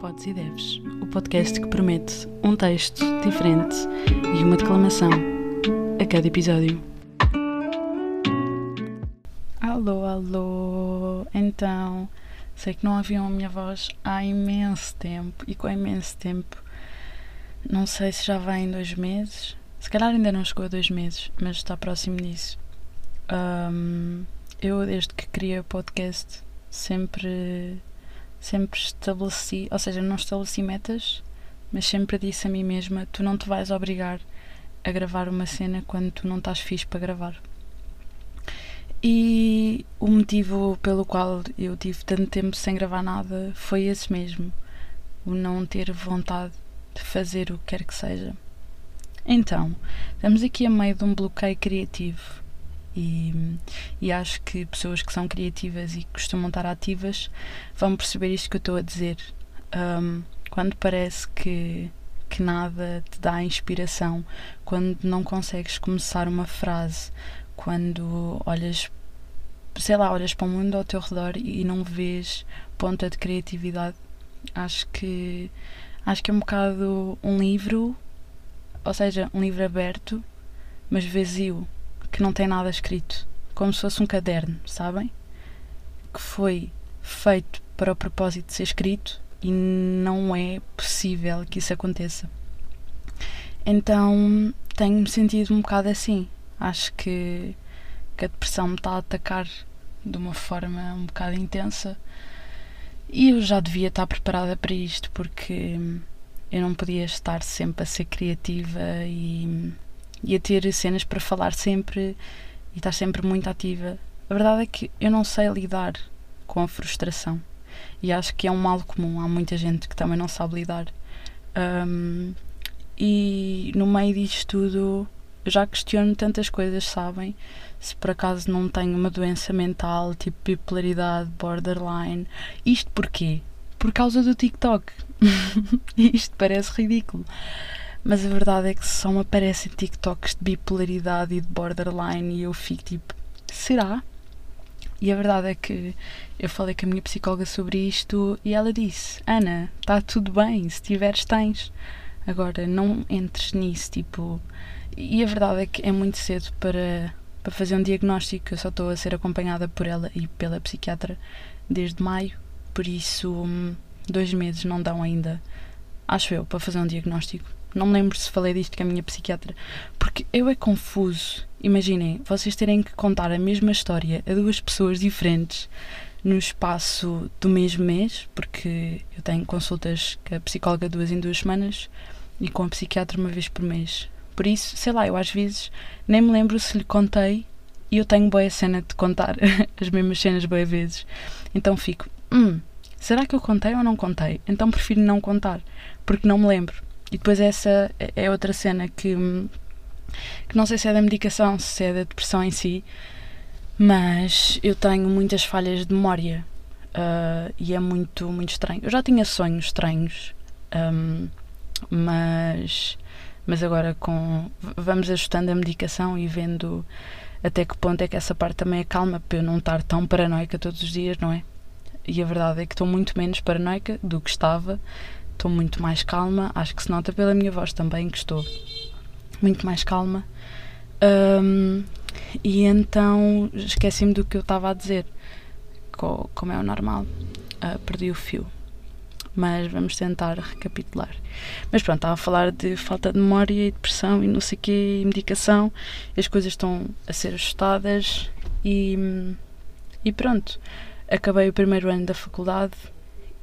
Podes e Deves, o podcast que promete um texto diferente e uma declamação a cada episódio. Alô, alô! Então, sei que não ouviam a minha voz há imenso tempo e com imenso tempo, não sei se já vai em dois meses, se calhar ainda não chegou a dois meses, mas está próximo disso. Um, eu, desde que criei o podcast, sempre sempre estabeleci, ou seja, não estabeleci metas, mas sempre disse a mim mesma: tu não te vais obrigar a gravar uma cena quando tu não estás fixe para gravar. E o motivo pelo qual eu tive tanto tempo sem gravar nada foi esse mesmo: o não ter vontade de fazer o que quer que seja. Então, estamos aqui a meio de um bloqueio criativo e, e acho que pessoas que são criativas e costumam estar ativas vão perceber isto que eu estou a dizer. Um, quando parece que, que nada te dá inspiração, quando não consegues começar uma frase, quando olhas, sei lá, olhas para o mundo ao teu redor e não vês ponta de criatividade, acho que acho que é um bocado um livro, ou seja, um livro aberto, mas vazio que não tem nada escrito, como se fosse um caderno, sabem? Que foi feito para o propósito de ser escrito e não é possível que isso aconteça. Então tenho-me sentido um bocado assim. Acho que, que a depressão me está a atacar de uma forma um bocado intensa e eu já devia estar preparada para isto porque eu não podia estar sempre a ser criativa e e a ter cenas para falar sempre e estar sempre muito ativa. A verdade é que eu não sei lidar com a frustração e acho que é um mal comum. Há muita gente que também não sabe lidar. Um, e no meio disto tudo, eu já questiono tantas coisas, sabem? Se por acaso não tenho uma doença mental, tipo bipolaridade, borderline. Isto porquê? Por causa do TikTok. Isto parece ridículo mas a verdade é que só me aparecem TikToks de bipolaridade e de borderline e eu fico tipo, será? E a verdade é que eu falei com a minha psicóloga sobre isto e ela disse: Ana, está tudo bem, se tiveres, tens. Agora, não entres nisso, tipo. E a verdade é que é muito cedo para, para fazer um diagnóstico. Eu só estou a ser acompanhada por ela e pela psiquiatra desde maio, por isso, hum, dois meses não dão ainda, acho eu, para fazer um diagnóstico. Não me lembro se falei disto com a minha psiquiatra, porque eu é confuso. Imaginem, vocês terem que contar a mesma história a duas pessoas diferentes no espaço do mesmo mês, porque eu tenho consultas com a psicóloga duas em duas semanas e com a psiquiatra uma vez por mês. Por isso, sei lá, eu às vezes nem me lembro se lhe contei e eu tenho boa cena de contar as mesmas cenas boas vezes. Então fico, hum, será que eu contei ou não contei? Então prefiro não contar, porque não me lembro. E depois essa é outra cena que, que não sei se é da medicação, se é da depressão em si, mas eu tenho muitas falhas de memória uh, e é muito, muito estranho. Eu já tinha sonhos estranhos, um, mas, mas agora com vamos ajustando a medicação e vendo até que ponto é que essa parte também é calma para eu não estar tão paranoica todos os dias, não é? E a verdade é que estou muito menos paranoica do que estava estou muito mais calma. Acho que se nota pela minha voz também que estou muito mais calma. Um, e então esqueci-me do que eu estava a dizer, como é o normal. Uh, perdi o fio. Mas vamos tentar recapitular. Mas pronto, estava a falar de falta de memória e depressão e não sei o quê, e medicação. As coisas estão a ser ajustadas e, e pronto. Acabei o primeiro ano da faculdade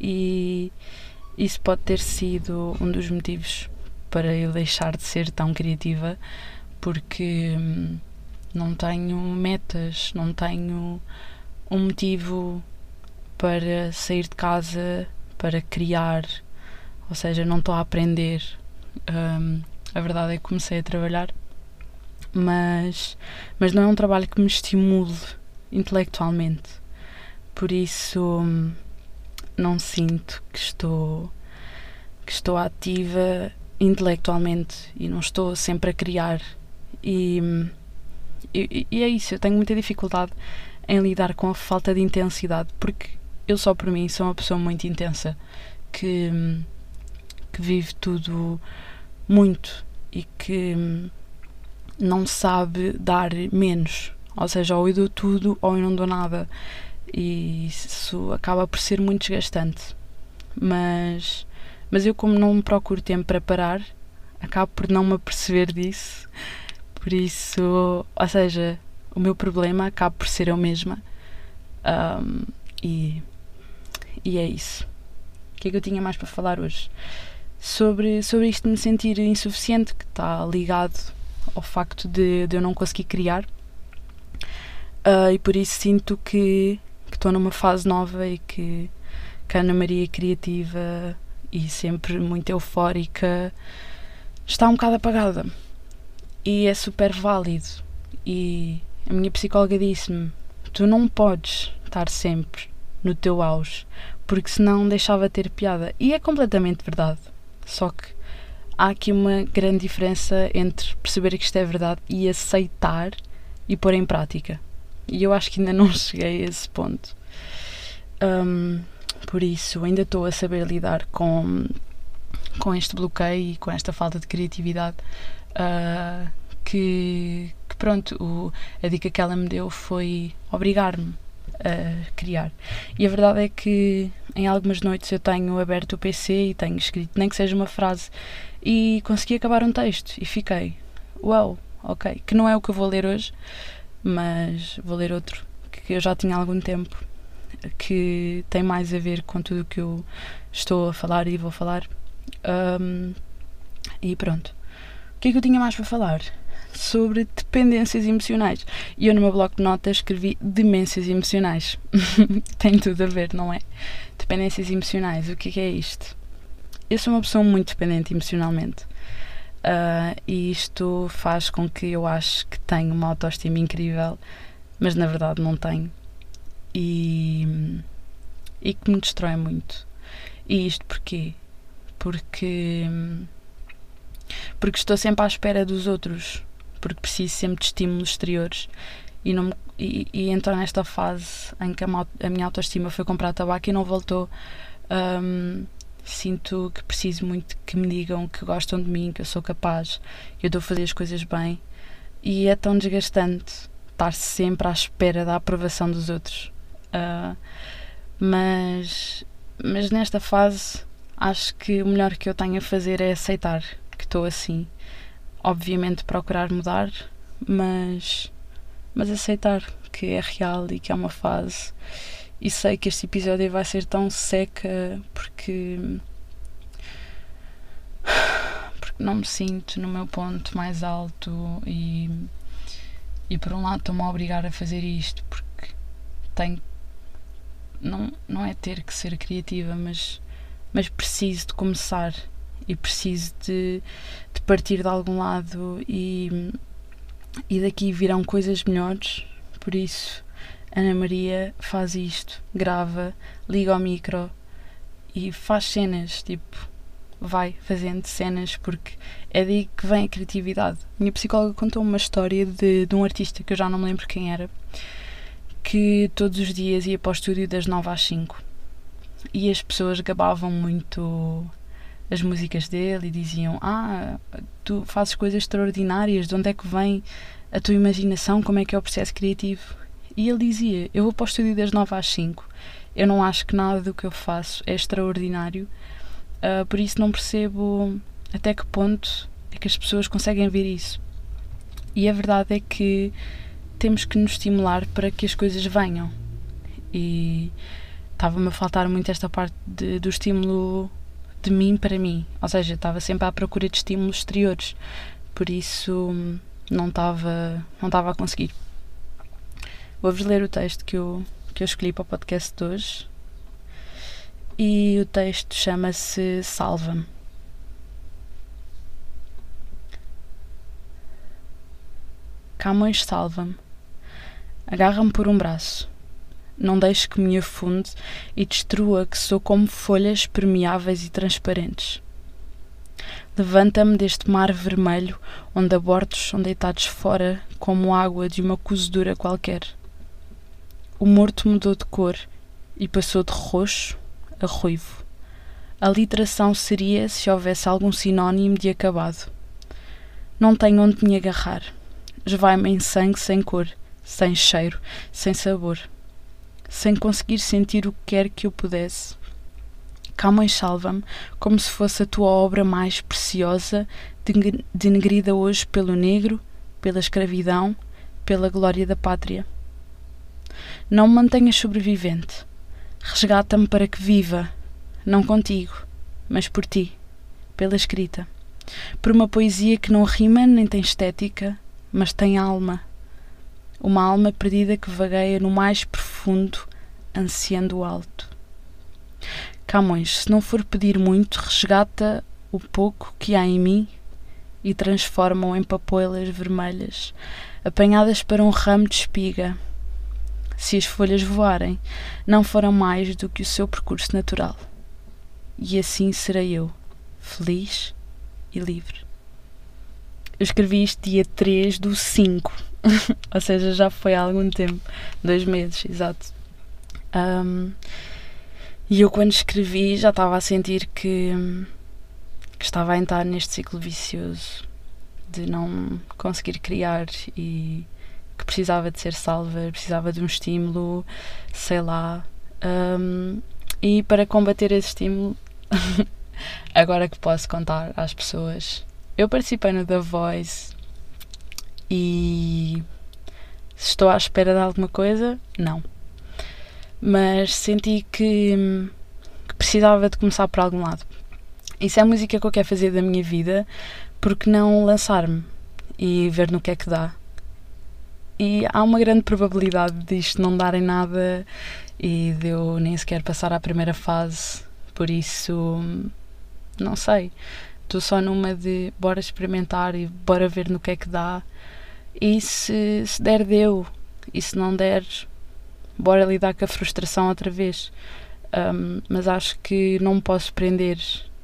e, isso pode ter sido um dos motivos para eu deixar de ser tão criativa, porque hum, não tenho metas, não tenho um motivo para sair de casa, para criar, ou seja, não estou a aprender. Um, a verdade é que comecei a trabalhar, mas, mas não é um trabalho que me estimule intelectualmente. Por isso, hum, não sinto que estou que estou ativa intelectualmente e não estou sempre a criar e, e, e é isso, eu tenho muita dificuldade em lidar com a falta de intensidade porque eu só por mim sou uma pessoa muito intensa que, que vive tudo muito e que não sabe dar menos. Ou seja, ou eu dou tudo ou eu não dou nada. E isso acaba por ser muito desgastante. Mas, mas eu, como não procuro tempo para parar, acabo por não me aperceber disso. Por isso, ou seja, o meu problema acaba por ser eu mesma. Um, e, e é isso. O que é que eu tinha mais para falar hoje? Sobre, sobre isto de me sentir insuficiente, que está ligado ao facto de, de eu não conseguir criar. Uh, e por isso sinto que estou numa fase nova e que, que a Ana Maria é criativa e sempre muito eufórica está um bocado apagada. E é super válido. E a minha psicóloga disse-me: tu não podes estar sempre no teu auge, porque senão deixava de ter piada. E é completamente verdade. Só que há aqui uma grande diferença entre perceber que isto é verdade e aceitar e pôr em prática. E eu acho que ainda não cheguei a esse ponto. Um, por isso, ainda estou a saber lidar com, com este bloqueio e com esta falta de criatividade. Uh, que, que, pronto, o, a dica que ela me deu foi obrigar-me a criar. E a verdade é que em algumas noites eu tenho aberto o PC e tenho escrito, nem que seja uma frase, e consegui acabar um texto e fiquei, uau, wow, ok, que não é o que eu vou ler hoje, mas vou ler outro que eu já tinha há algum tempo que tem mais a ver com tudo o que eu estou a falar e vou falar. Um, e pronto. O que é que eu tinha mais para falar? Sobre dependências emocionais. E eu no meu bloco de notas escrevi demências emocionais. tem tudo a ver, não é? Dependências emocionais. O que é, que é isto? Eu sou uma pessoa muito dependente emocionalmente. Uh, e isto faz com que eu acho que tenho uma autoestima incrível, mas na verdade não tenho. E, e que me destrói muito. E isto porquê? Porque, porque estou sempre à espera dos outros, porque preciso sempre de estímulos exteriores e, não, e, e entrar nesta fase em que a, a minha autoestima foi comprar tabaco e não voltou. Um, Sinto que preciso muito que me digam que gostam de mim, que eu sou capaz, que eu estou a fazer as coisas bem. E é tão desgastante estar sempre à espera da aprovação dos outros. Uh, mas, mas nesta fase, acho que o melhor que eu tenho a fazer é aceitar que estou assim. Obviamente, procurar mudar, mas, mas aceitar que é real e que é uma fase e sei que este episódio vai ser tão seca porque. porque não me sinto no meu ponto mais alto e. e por um lado estou-me a obrigar a fazer isto porque tenho. não, não é ter que ser criativa, mas, mas preciso de começar e preciso de, de partir de algum lado e, e daqui virão coisas melhores, por isso Ana Maria faz isto, grava, liga ao micro e faz cenas, tipo, vai fazendo cenas porque é daí que vem a criatividade. Minha psicóloga contou uma história de, de um artista que eu já não me lembro quem era, que todos os dias ia para o estúdio das 9 às 5 e as pessoas gabavam muito as músicas dele e diziam: Ah, tu fazes coisas extraordinárias, de onde é que vem a tua imaginação, como é que é o processo criativo? E ele dizia: Eu vou para o estúdio das 9 às 5. Eu não acho que nada do que eu faço é extraordinário, uh, por isso não percebo até que ponto é que as pessoas conseguem ver isso. E a verdade é que temos que nos estimular para que as coisas venham. E estava-me a faltar muito esta parte de, do estímulo de mim para mim. Ou seja, estava sempre à procura de estímulos exteriores. Por isso não estava, não estava a conseguir. Vou-vos ler o texto que eu, que eu escolhi para o podcast de hoje. E o texto chama-se Salva-me. Camões salva-me. Agarra-me por um braço. Não deixe que me afunde e destrua que sou como folhas permeáveis e transparentes. Levanta-me deste mar vermelho onde abortos são deitados fora como água de uma cozedura qualquer. O morto mudou de cor e passou de roxo a ruivo. A literação seria se houvesse algum sinónimo de acabado. Não tenho onde me agarrar. Esvai-me em sangue sem cor, sem cheiro, sem sabor. Sem conseguir sentir o que quer que eu pudesse. Camões salva-me como se fosse a tua obra mais preciosa, denegrida hoje pelo negro, pela escravidão, pela glória da pátria. Não me mantenhas sobrevivente. Resgata-me para que viva, não contigo, mas por ti, pela escrita. Por uma poesia que não rima nem tem estética, mas tem alma. Uma alma perdida que vagueia no mais profundo, ansiando o alto. Camões, se não for pedir muito, resgata o pouco que há em mim e transforma-o em papoilas vermelhas, apanhadas para um ramo de espiga. Se as folhas voarem, não foram mais do que o seu percurso natural. E assim serei eu, feliz e livre. Eu escrevi isto dia 3 do 5, ou seja, já foi há algum tempo dois meses, exato. Um, e eu, quando escrevi, já estava a sentir que, que estava a entrar neste ciclo vicioso de não conseguir criar e que precisava de ser salva, precisava de um estímulo, sei lá. Um, e para combater esse estímulo, agora que posso contar às pessoas, eu participei no The Voice e se estou à espera de alguma coisa, não mas senti que, que, precisava de começar por algum lado. Isso é a música que eu quero fazer da minha vida, porque não lançar-me e ver no que é que dá. E há uma grande probabilidade disto não dar em nada e de eu nem sequer passar à primeira fase, por isso, não sei. Estou só numa de bora experimentar e bora ver no que é que dá. E se, se der, deu. E se não der, bora lidar com a frustração outra vez. Um, mas acho que não me posso prender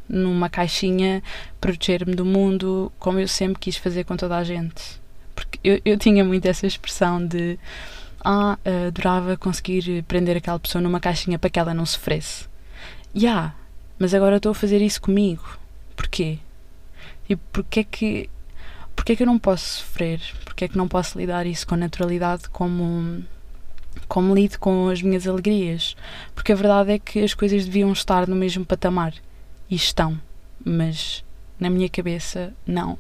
numa caixinha, proteger-me do mundo, como eu sempre quis fazer com toda a gente. Porque eu, eu tinha muito essa expressão de ah, adorava conseguir prender aquela pessoa numa caixinha para que ela não sofresse. Ya, yeah, mas agora estou a fazer isso comigo. Porquê? E porquê é que porquê é que eu não posso sofrer? Porquê é que não posso lidar isso com naturalidade como como lido com as minhas alegrias, porque a verdade é que as coisas deviam estar no mesmo patamar e estão, mas na minha cabeça não.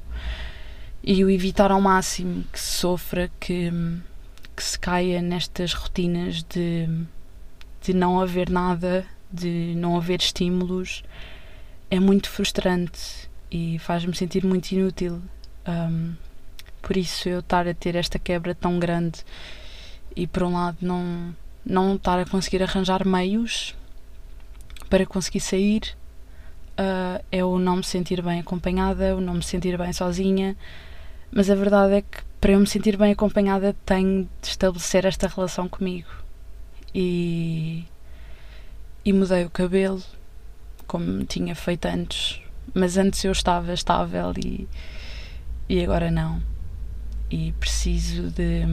E o evitar ao máximo que se sofra, que, que se caia nestas rotinas de, de não haver nada, de não haver estímulos, é muito frustrante e faz-me sentir muito inútil. Um, por isso eu estar a ter esta quebra tão grande e por um lado não, não estar a conseguir arranjar meios para conseguir sair uh, é o não me sentir bem acompanhada, o não me sentir bem sozinha, mas a verdade é que para eu me sentir bem acompanhada tenho de estabelecer esta relação comigo e, e mudei o cabelo como tinha feito antes, mas antes eu estava estável e, e agora não. E preciso de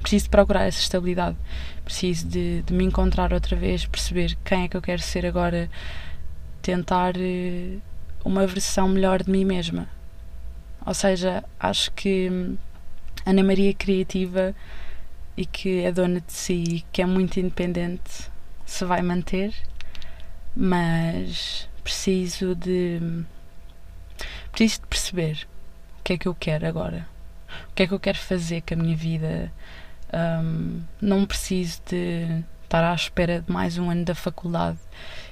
preciso de procurar essa estabilidade, preciso de, de, me encontrar outra vez, perceber quem é que eu quero ser agora, tentar uh, uma versão melhor de mim mesma. Ou seja, acho que hum, Ana Maria criativa e que é dona de si, que é muito independente, se vai manter, mas preciso de hum, preciso de perceber o que é que eu quero agora. O que é que eu quero fazer com a minha vida? Um, não preciso de estar à espera de mais um ano da faculdade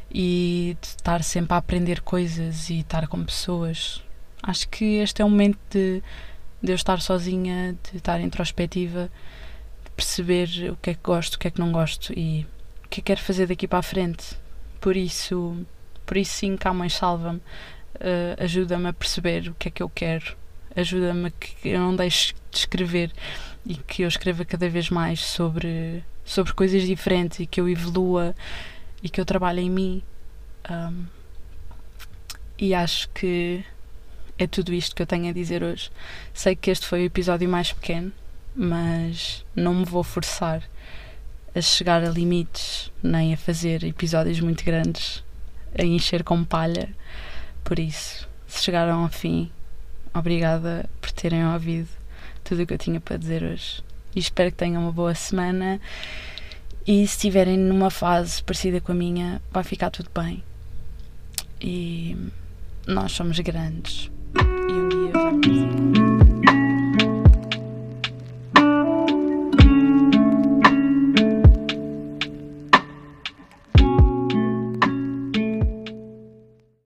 e de estar sempre a aprender coisas e estar com pessoas. Acho que este é o momento de, de eu estar sozinha, de estar introspectiva, de perceber o que é que gosto, o que é que não gosto e o que é que quero fazer daqui para a frente. Por isso, por isso sim, Camões salva-me, uh, ajuda-me a perceber o que é que eu quero, ajuda-me a que eu não deixe de escrever e que eu escreva cada vez mais sobre, sobre coisas diferentes e que eu evolua e que eu trabalhe em mim. Um, e acho que é tudo isto que eu tenho a dizer hoje. Sei que este foi o episódio mais pequeno, mas não me vou forçar a chegar a limites nem a fazer episódios muito grandes. a encher com palha. Por isso, se chegaram ao fim, obrigada por terem ouvido tudo o que eu tinha para dizer hoje. E espero que tenham uma boa semana. E se estiverem numa fase parecida com a minha, vai ficar tudo bem. E nós somos grandes. E um dia vamos.